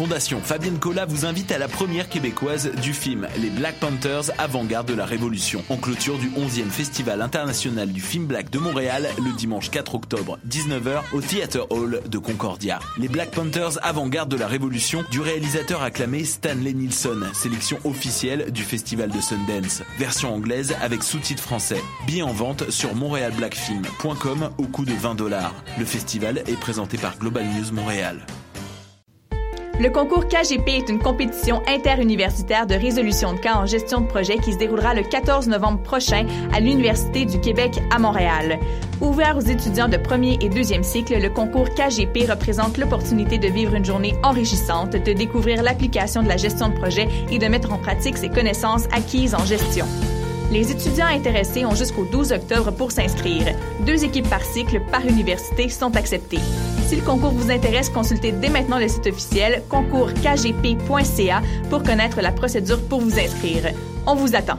Fondation Fabienne Collat vous invite à la première québécoise du film Les Black Panthers avant-garde de la Révolution, en clôture du 11e Festival international du film black de Montréal le dimanche 4 octobre 19h au Theater Hall de Concordia. Les Black Panthers avant-garde de la Révolution du réalisateur acclamé Stanley Nilsson, sélection officielle du Festival de Sundance, version anglaise avec sous-titres français. Billets en vente sur montrealblackfilm.com au coût de 20 dollars. Le festival est présenté par Global News Montréal. Le concours KGP est une compétition interuniversitaire de résolution de cas en gestion de projet qui se déroulera le 14 novembre prochain à l'Université du Québec à Montréal. Ouvert aux étudiants de premier et deuxième cycle, le concours KGP représente l'opportunité de vivre une journée enrichissante, de découvrir l'application de la gestion de projet et de mettre en pratique ses connaissances acquises en gestion. Les étudiants intéressés ont jusqu'au 12 octobre pour s'inscrire. Deux équipes par cycle par université sont acceptées. Si le concours vous intéresse, consultez dès maintenant le site officiel concourskgp.ca pour connaître la procédure pour vous inscrire. On vous attend.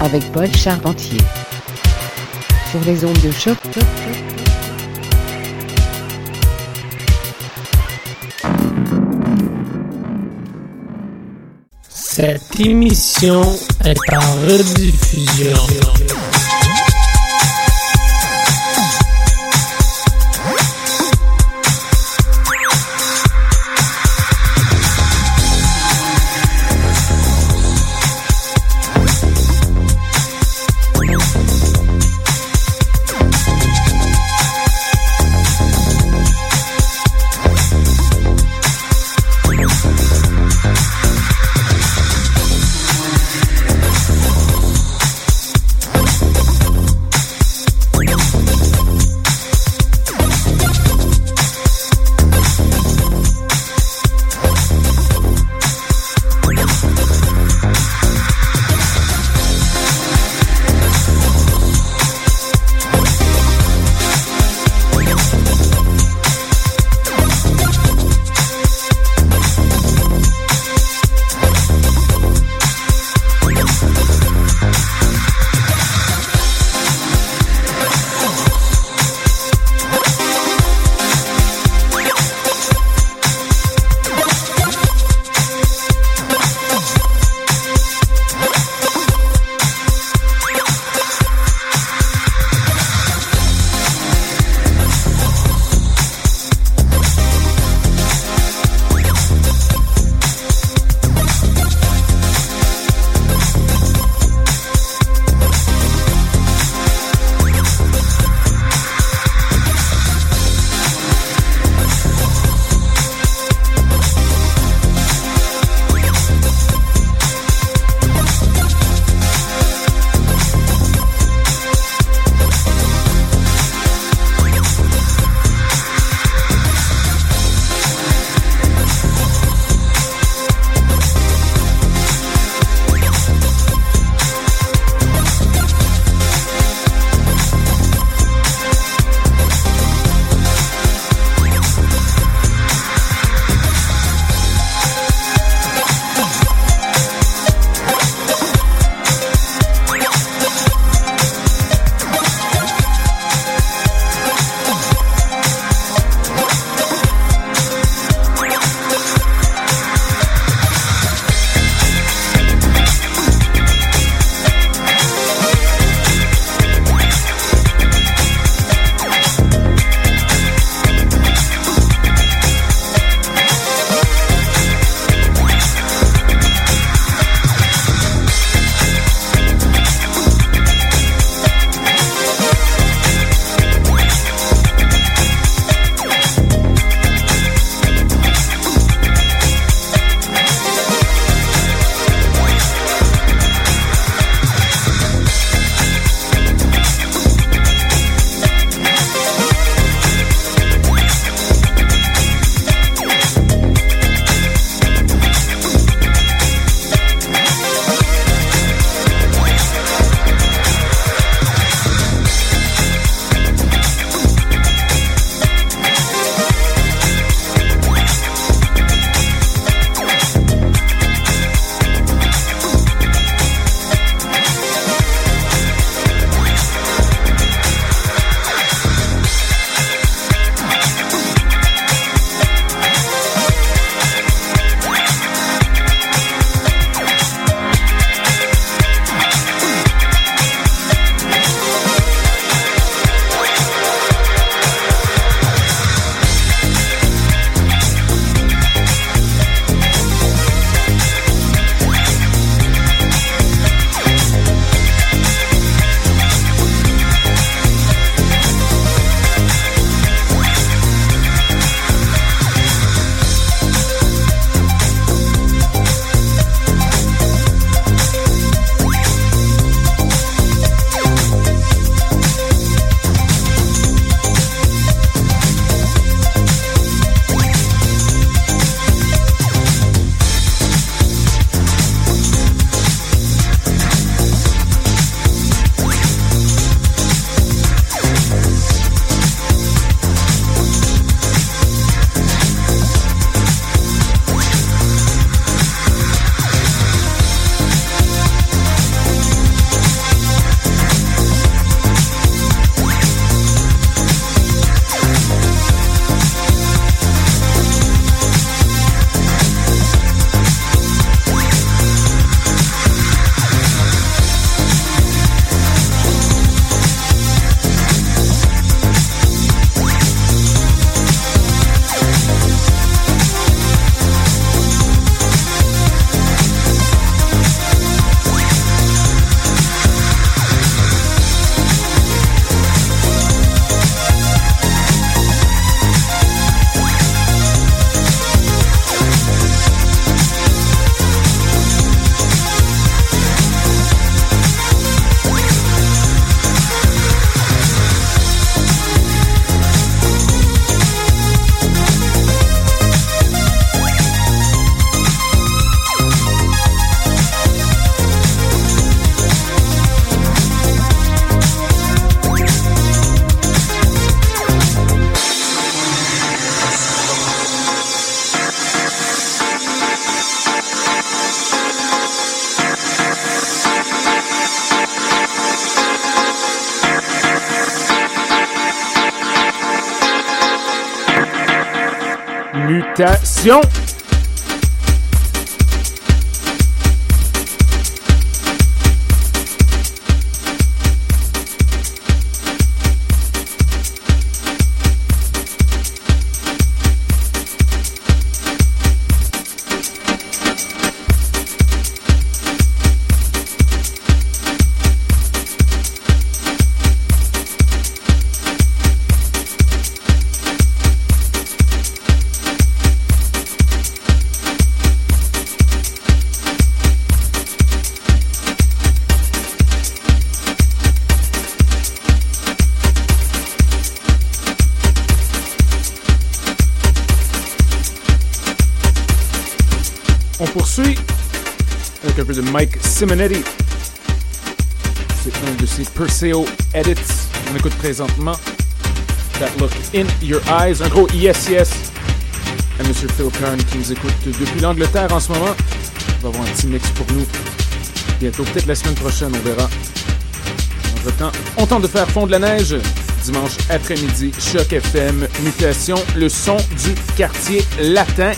avec Paul Charpentier sur les ondes de choc. Cette émission est en rediffusion. On poursuit avec un peu de Mike Simonetti. C'est un de ses Perseo edits. On écoute présentement That Look in Your Eyes. Un gros yes yes à Monsieur Phil Kern qui nous écoute depuis l'Angleterre en ce moment. Il va avoir un petit mix pour nous bientôt, peut-être la semaine prochaine, on verra. Entre temps, on tente de faire fondre la neige. Dimanche après-midi, Choc FM, mutation, le son du quartier latin.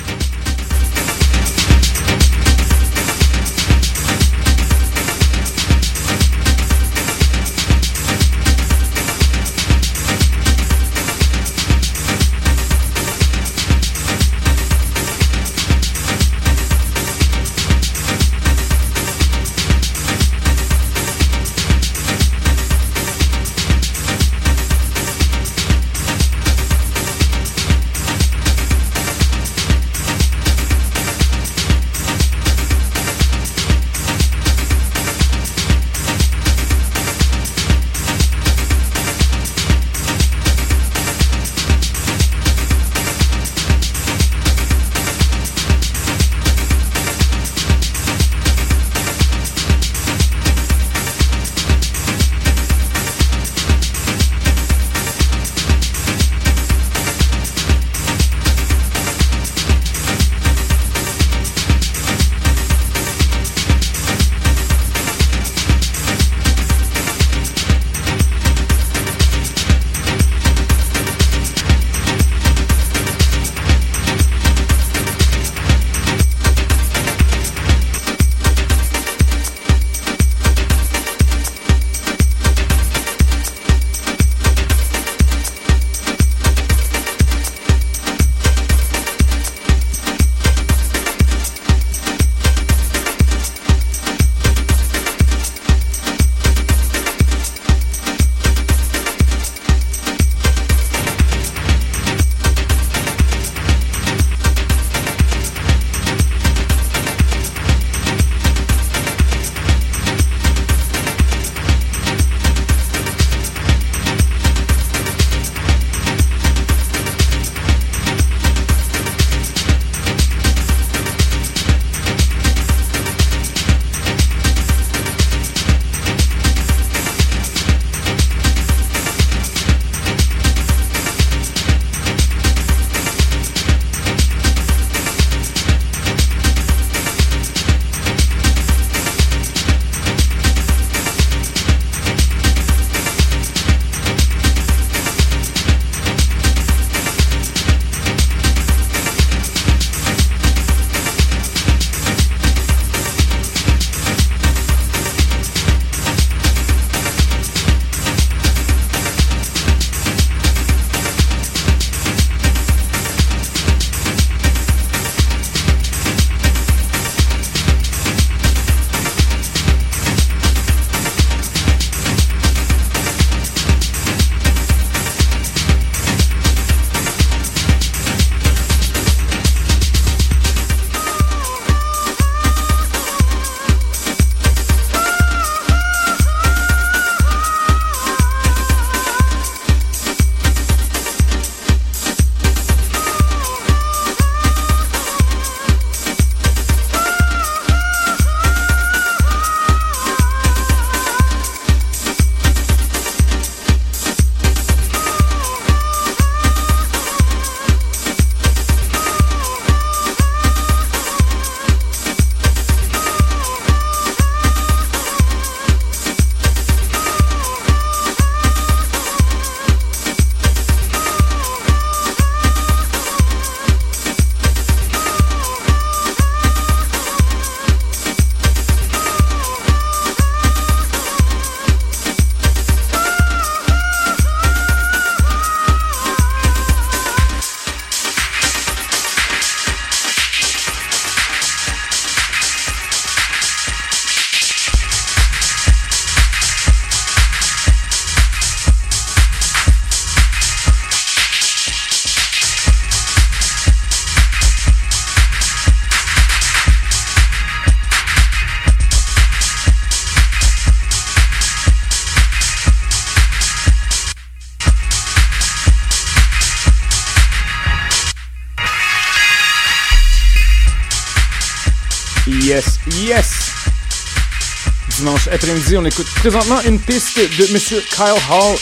Présentement une piste de Monsieur Kyle Hall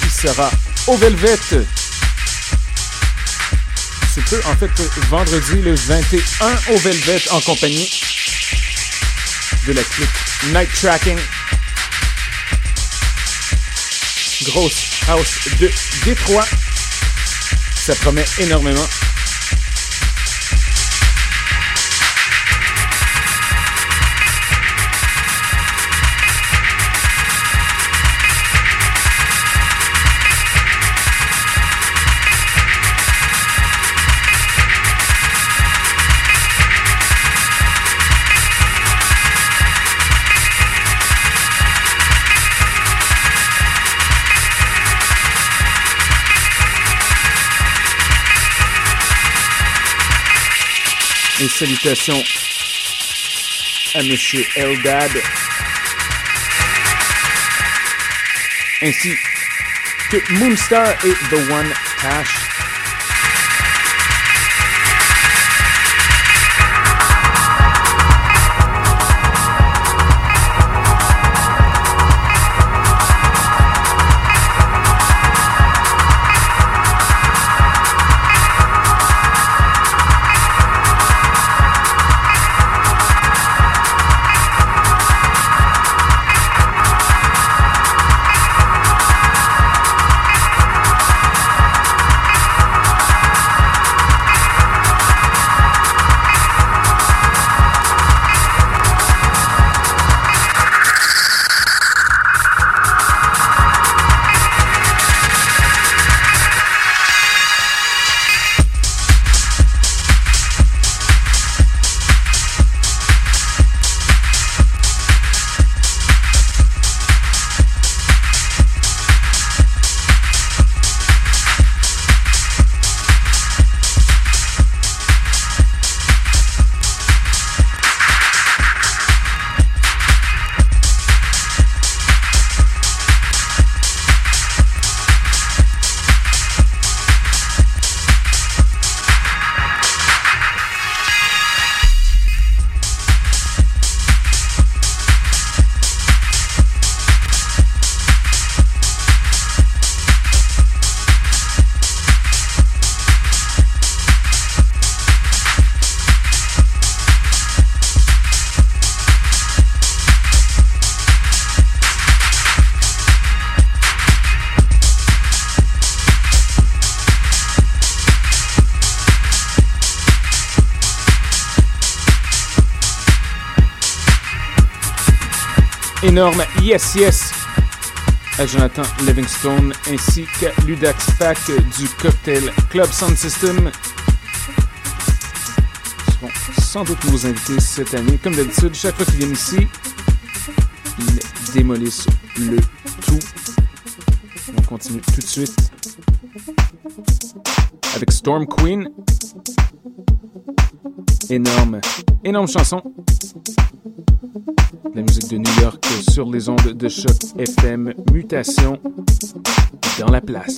qui sera au Velvet. C'est peu, en fait, vendredi le 21 au Velvet en compagnie de la clique Night Tracking. Grosse house de Détroit. Ça promet énormément. Salutations à Monsieur Eldad. Ainsi que Moonstar et The One Cash. Énorme Yes Yes à Jonathan Livingstone ainsi qu'à Ludax Pack du Cocktail Club Sound System. Ils seront sans doute nos invités cette année. Comme d'habitude, chaque fois qu'ils viennent ici, ils démolissent le tout. On continue tout de suite avec Storm Queen. Énorme, énorme chanson la musique de New York sur les ondes de choc FM Mutation dans la place.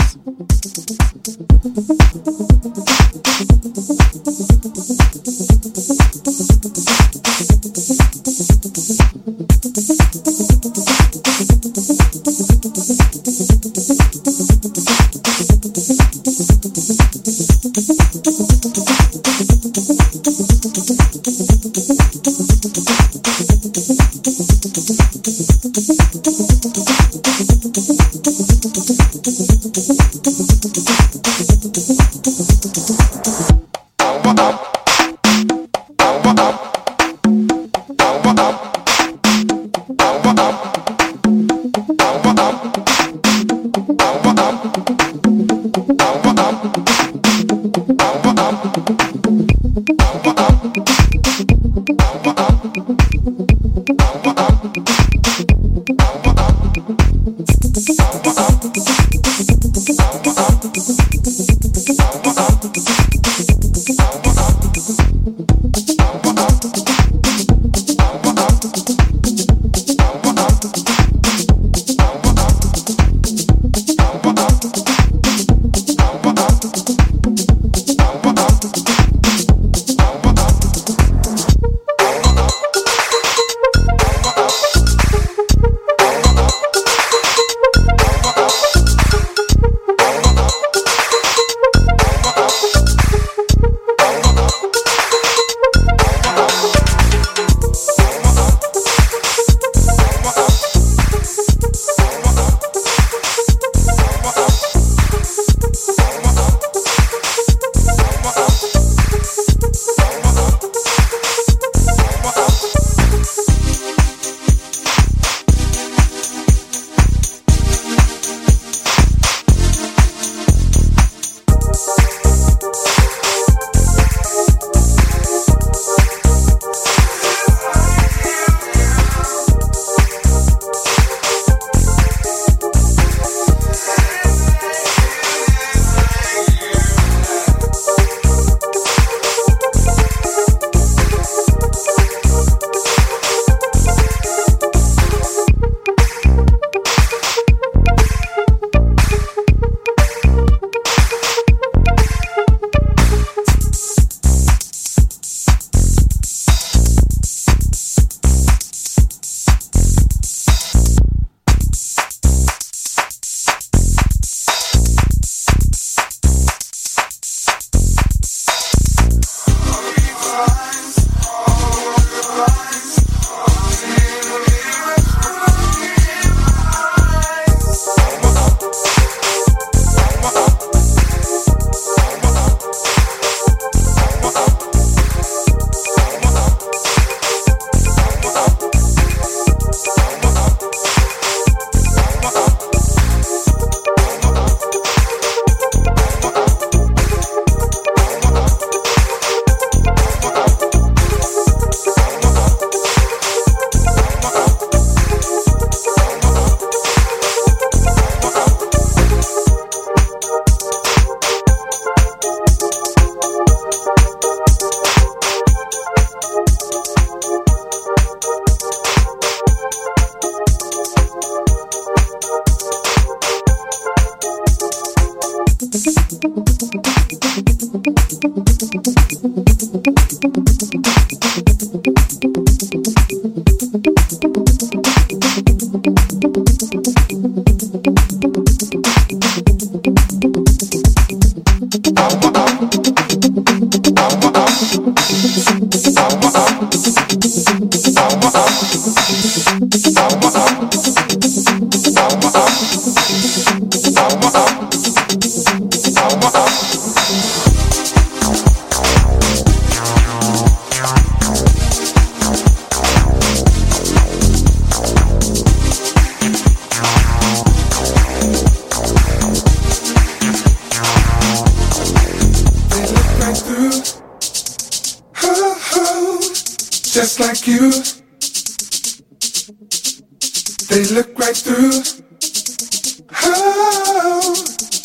through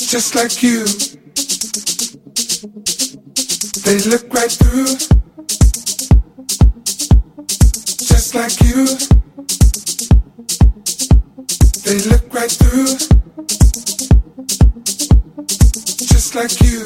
just like you. They look right through. Just like you. They look right through. Just like you.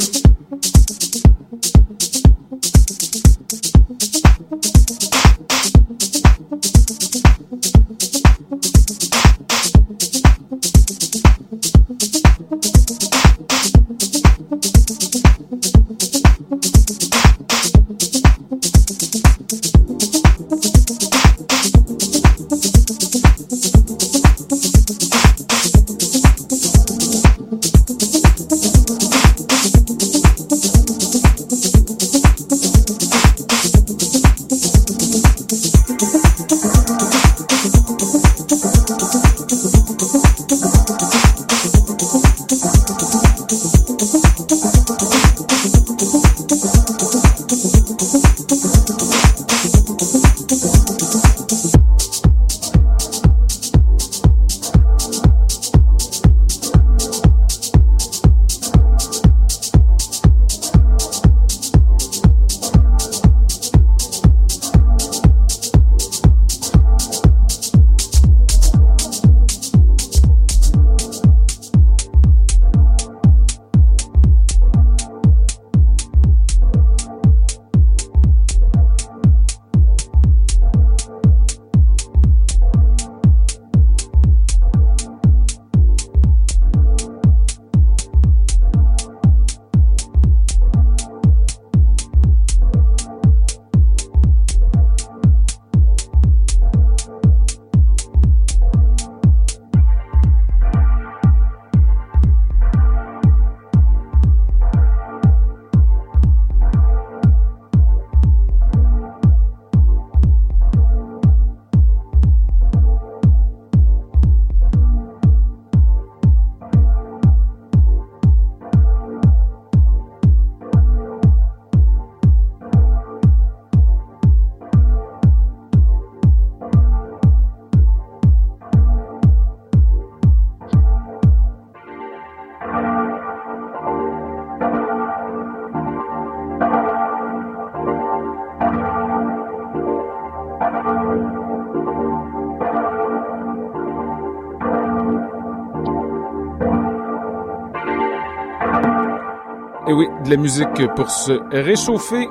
De la musique pour se réchauffer.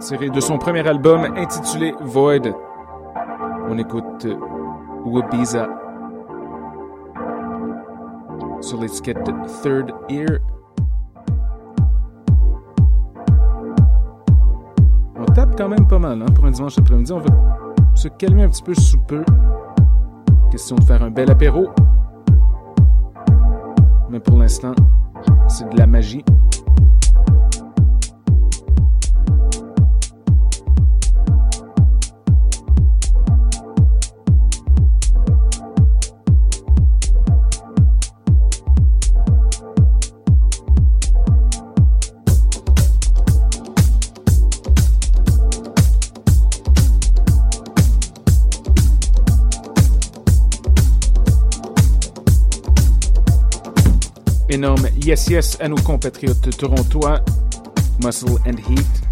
Tiré de son premier album intitulé Void. On écoute Wabiza sur l'étiquette Third Ear. On tape quand même pas mal hein, pour un dimanche après-midi. On va se calmer un petit peu sous peu. Question de faire un bel apéro. Mais pour l'instant, c'est de la magie. Yes yes à nos compatriotes torontois, Muscle and Heat.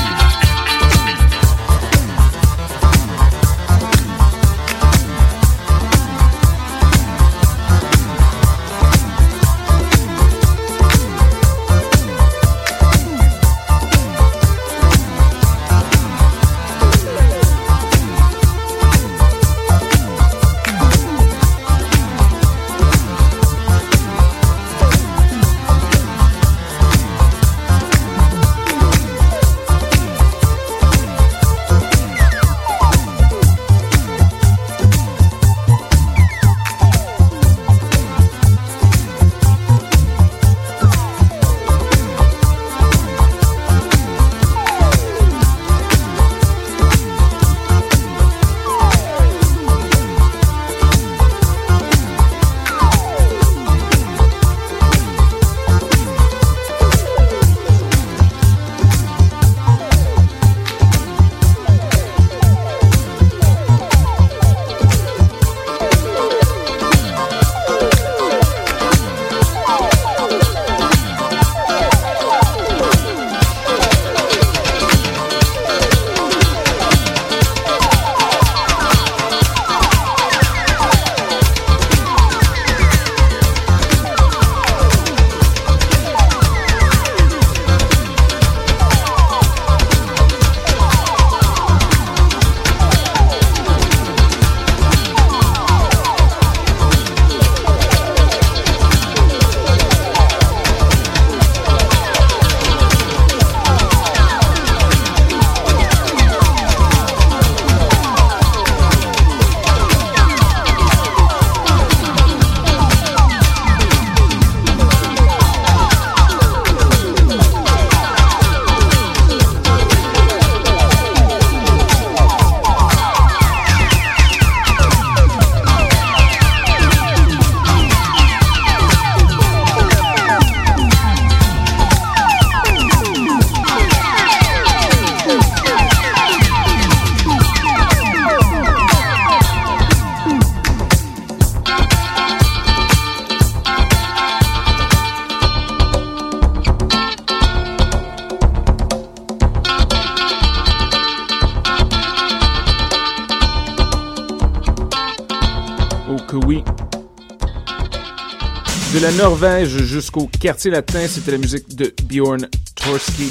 Norvège jusqu'au quartier latin, c'était la musique de Bjorn Torski.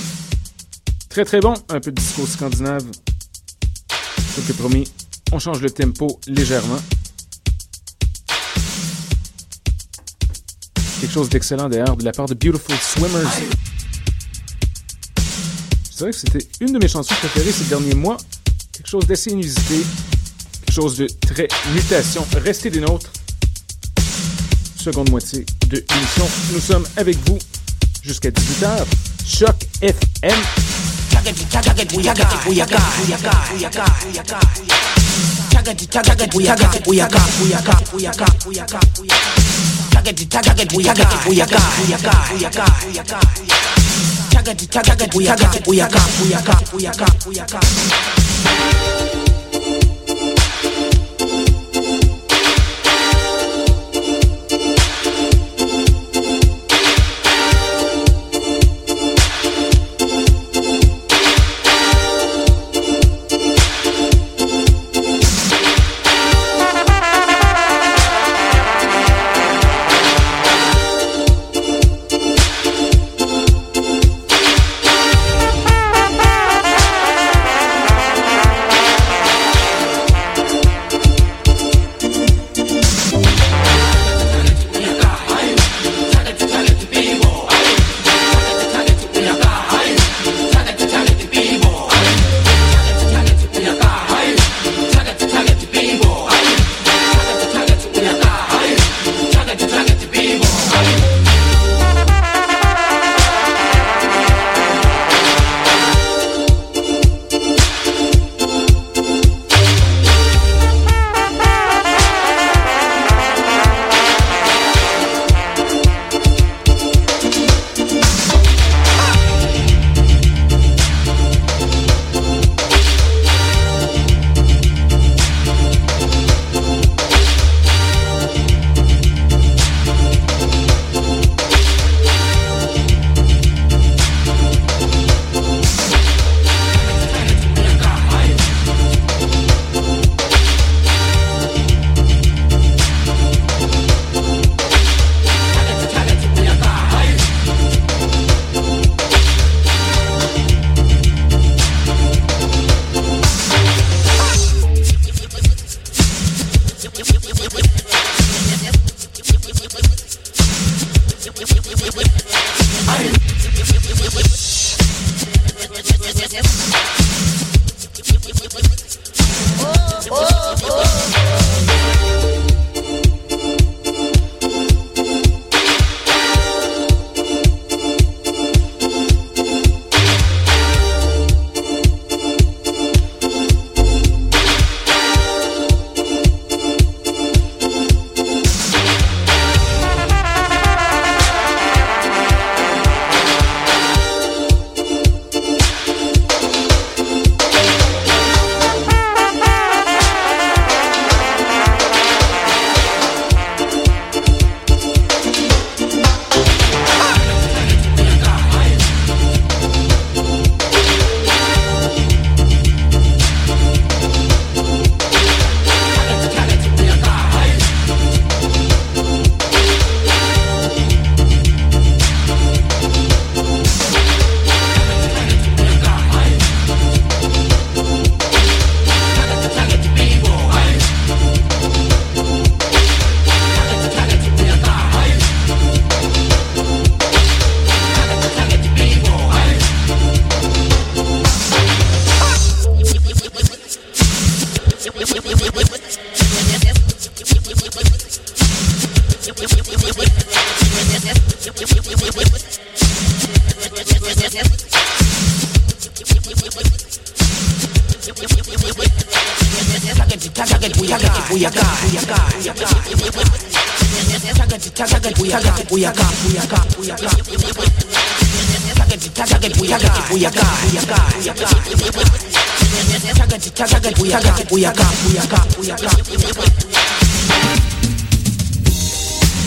Très très bon, un peu de disco scandinave. Comme que promis, on change le tempo légèrement. Quelque chose d'excellent d'ailleurs de la part de Beautiful Swimmers. C'est vrai que c'était une de mes chansons préférées ces derniers mois. Quelque chose d'assez inusité. Quelque chose de très mutation. Restez des nôtres seconde moitié nous sommes avec vous jusqu'à 18h. Choc FM.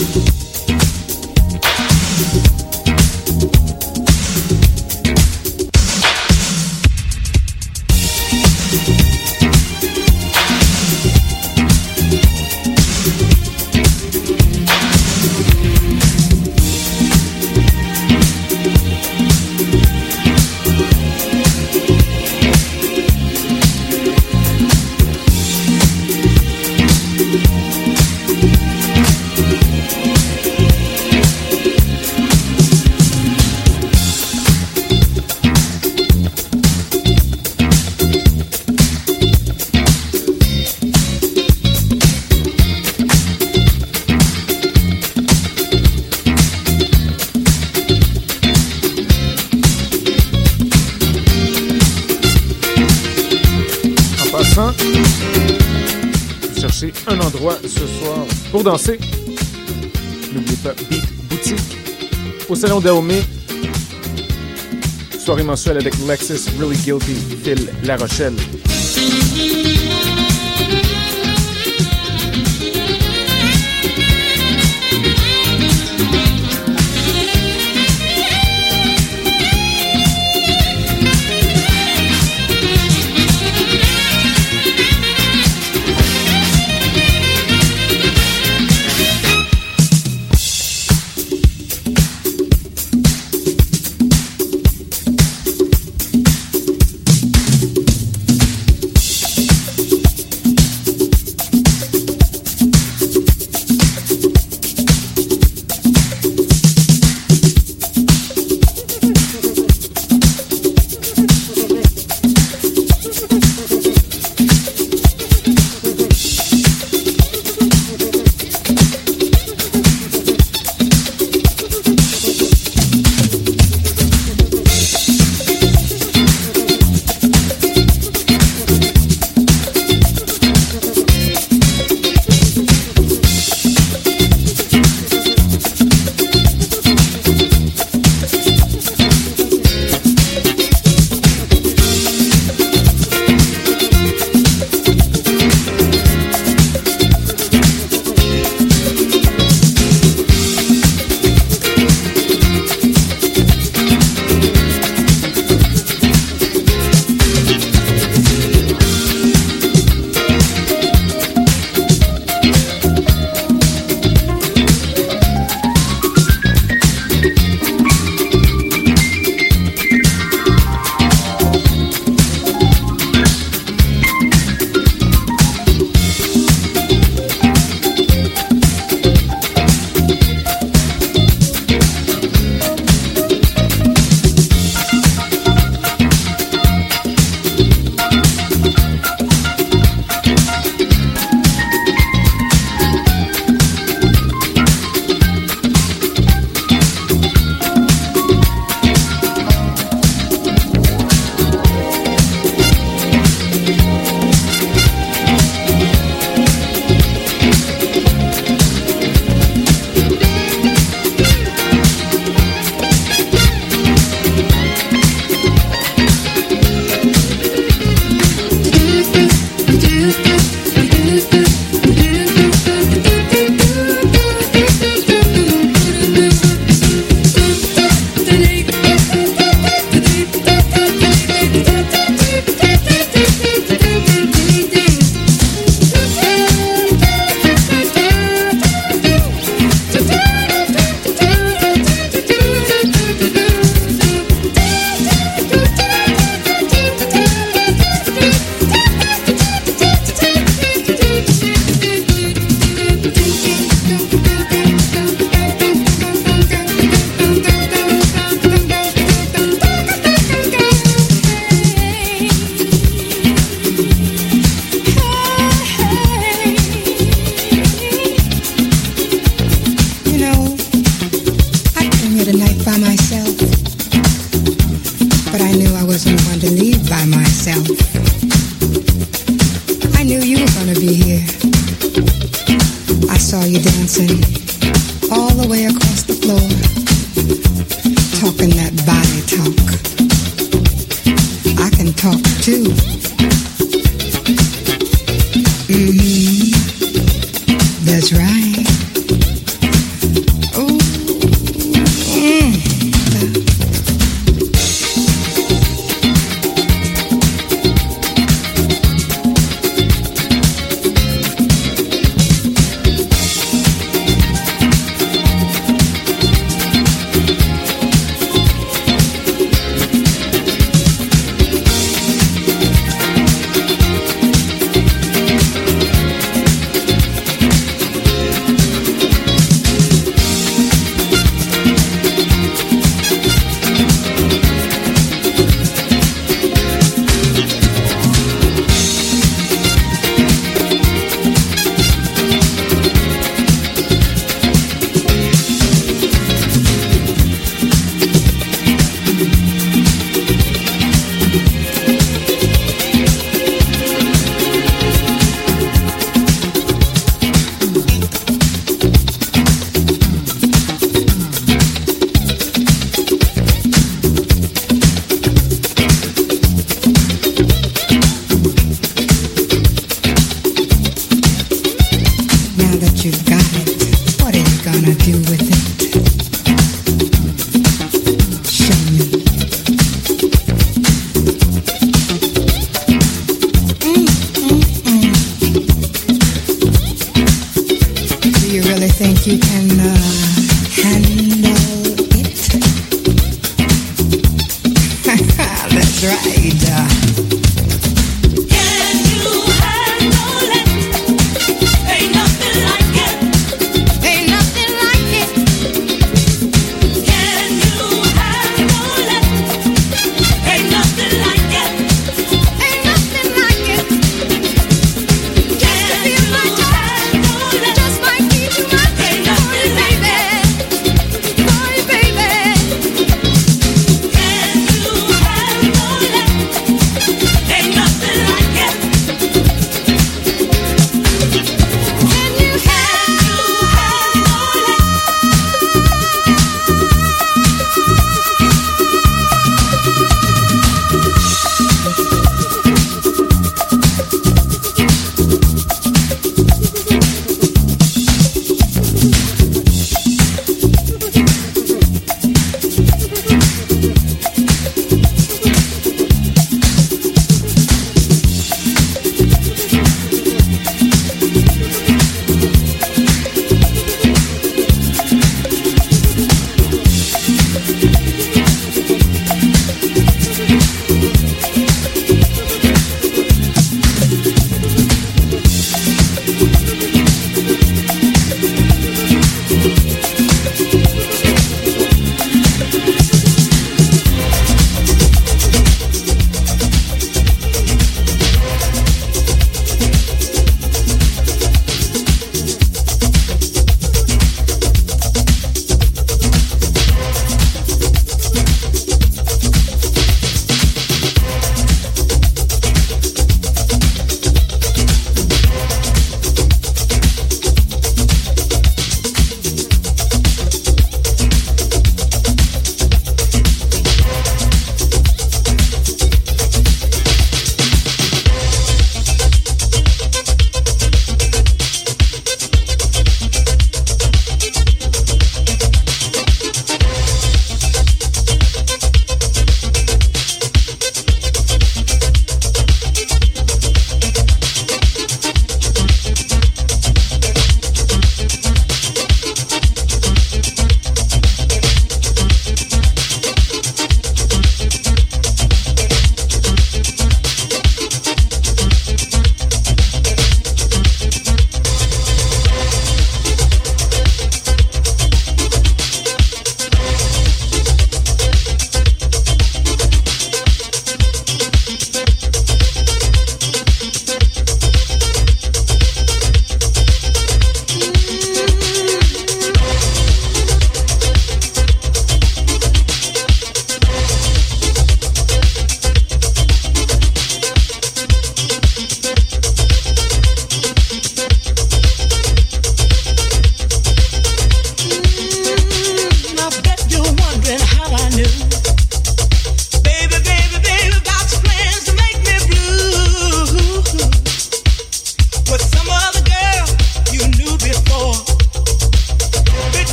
En pour danser. N'oubliez pas Beat Boutique au Salon Dahomey. Soirée mensuelle avec Lexus, Really Guilty, Phil La Rochelle.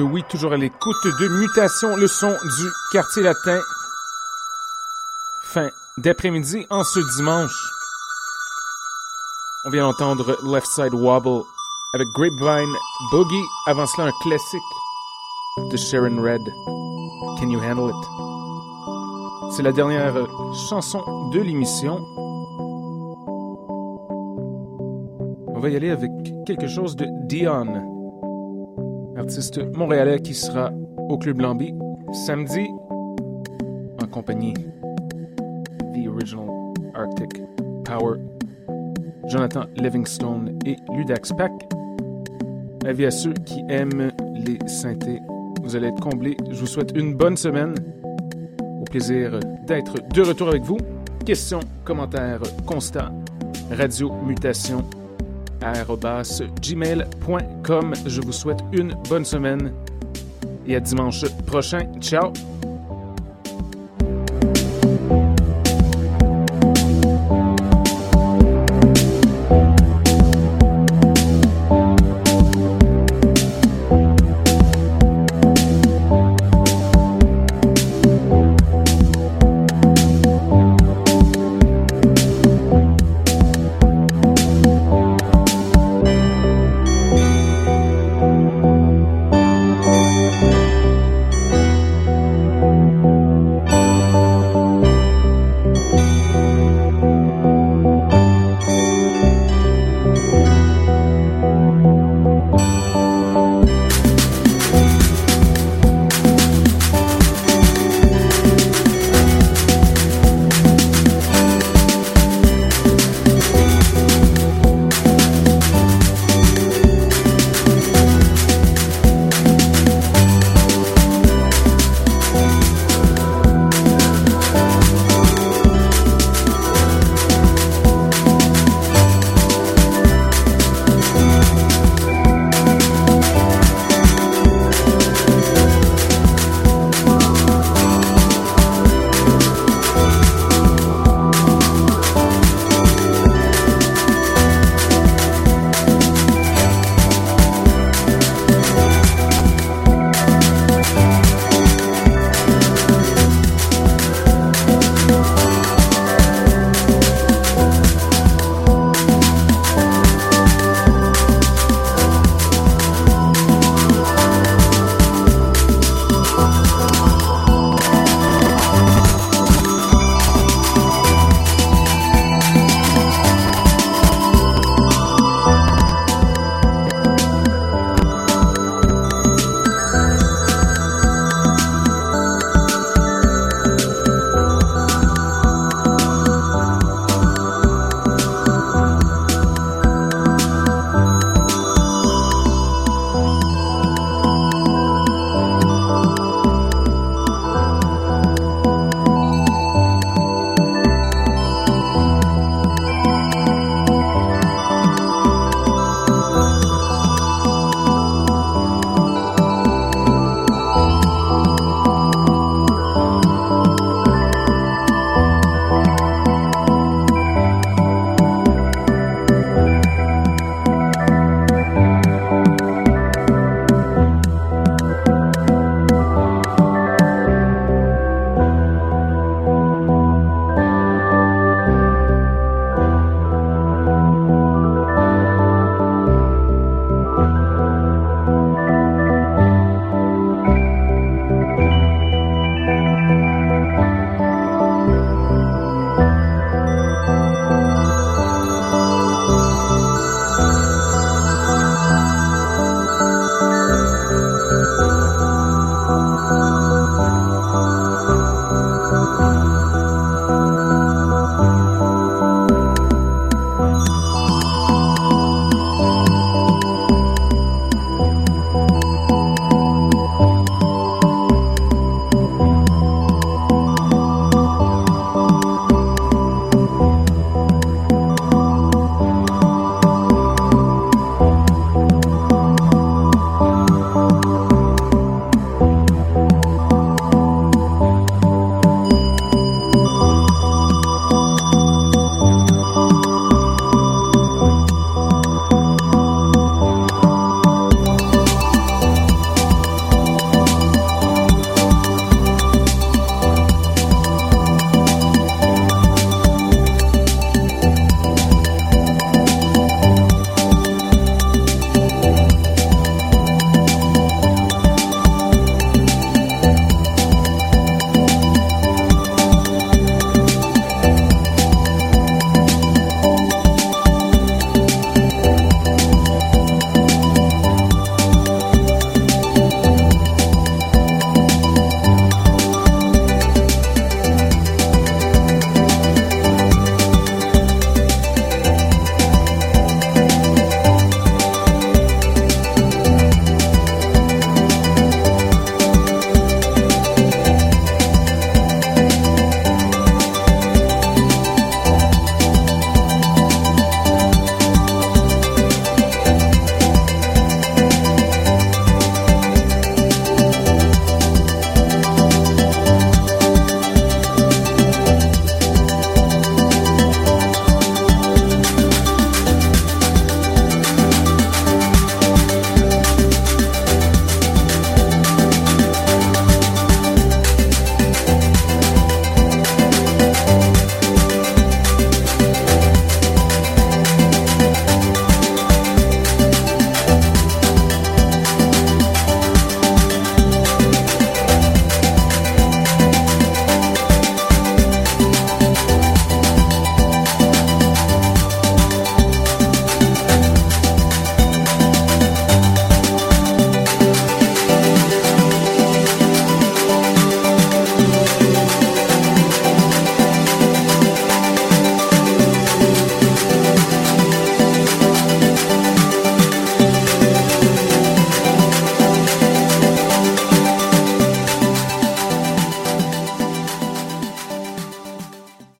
Oui, toujours à l'écoute de Mutation, le son du quartier latin. Fin d'après-midi en ce dimanche. On vient d'entendre Left Side Wobble avec Grapevine Boogie. Avant cela, un classique de Sharon Red. Can You Handle It? C'est la dernière chanson de l'émission. On va y aller avec quelque chose de Dion artiste montréalais qui sera au Club Lambi samedi en compagnie The Original Arctic Power, Jonathan Livingstone et Ludax Pack. Avis à ceux qui aiment les synthés, vous allez être comblés. Je vous souhaite une bonne semaine. Au plaisir d'être de retour avec vous. Questions, commentaires, constats, radio mutation gmail.com. Je vous souhaite une bonne semaine et à dimanche prochain. Ciao!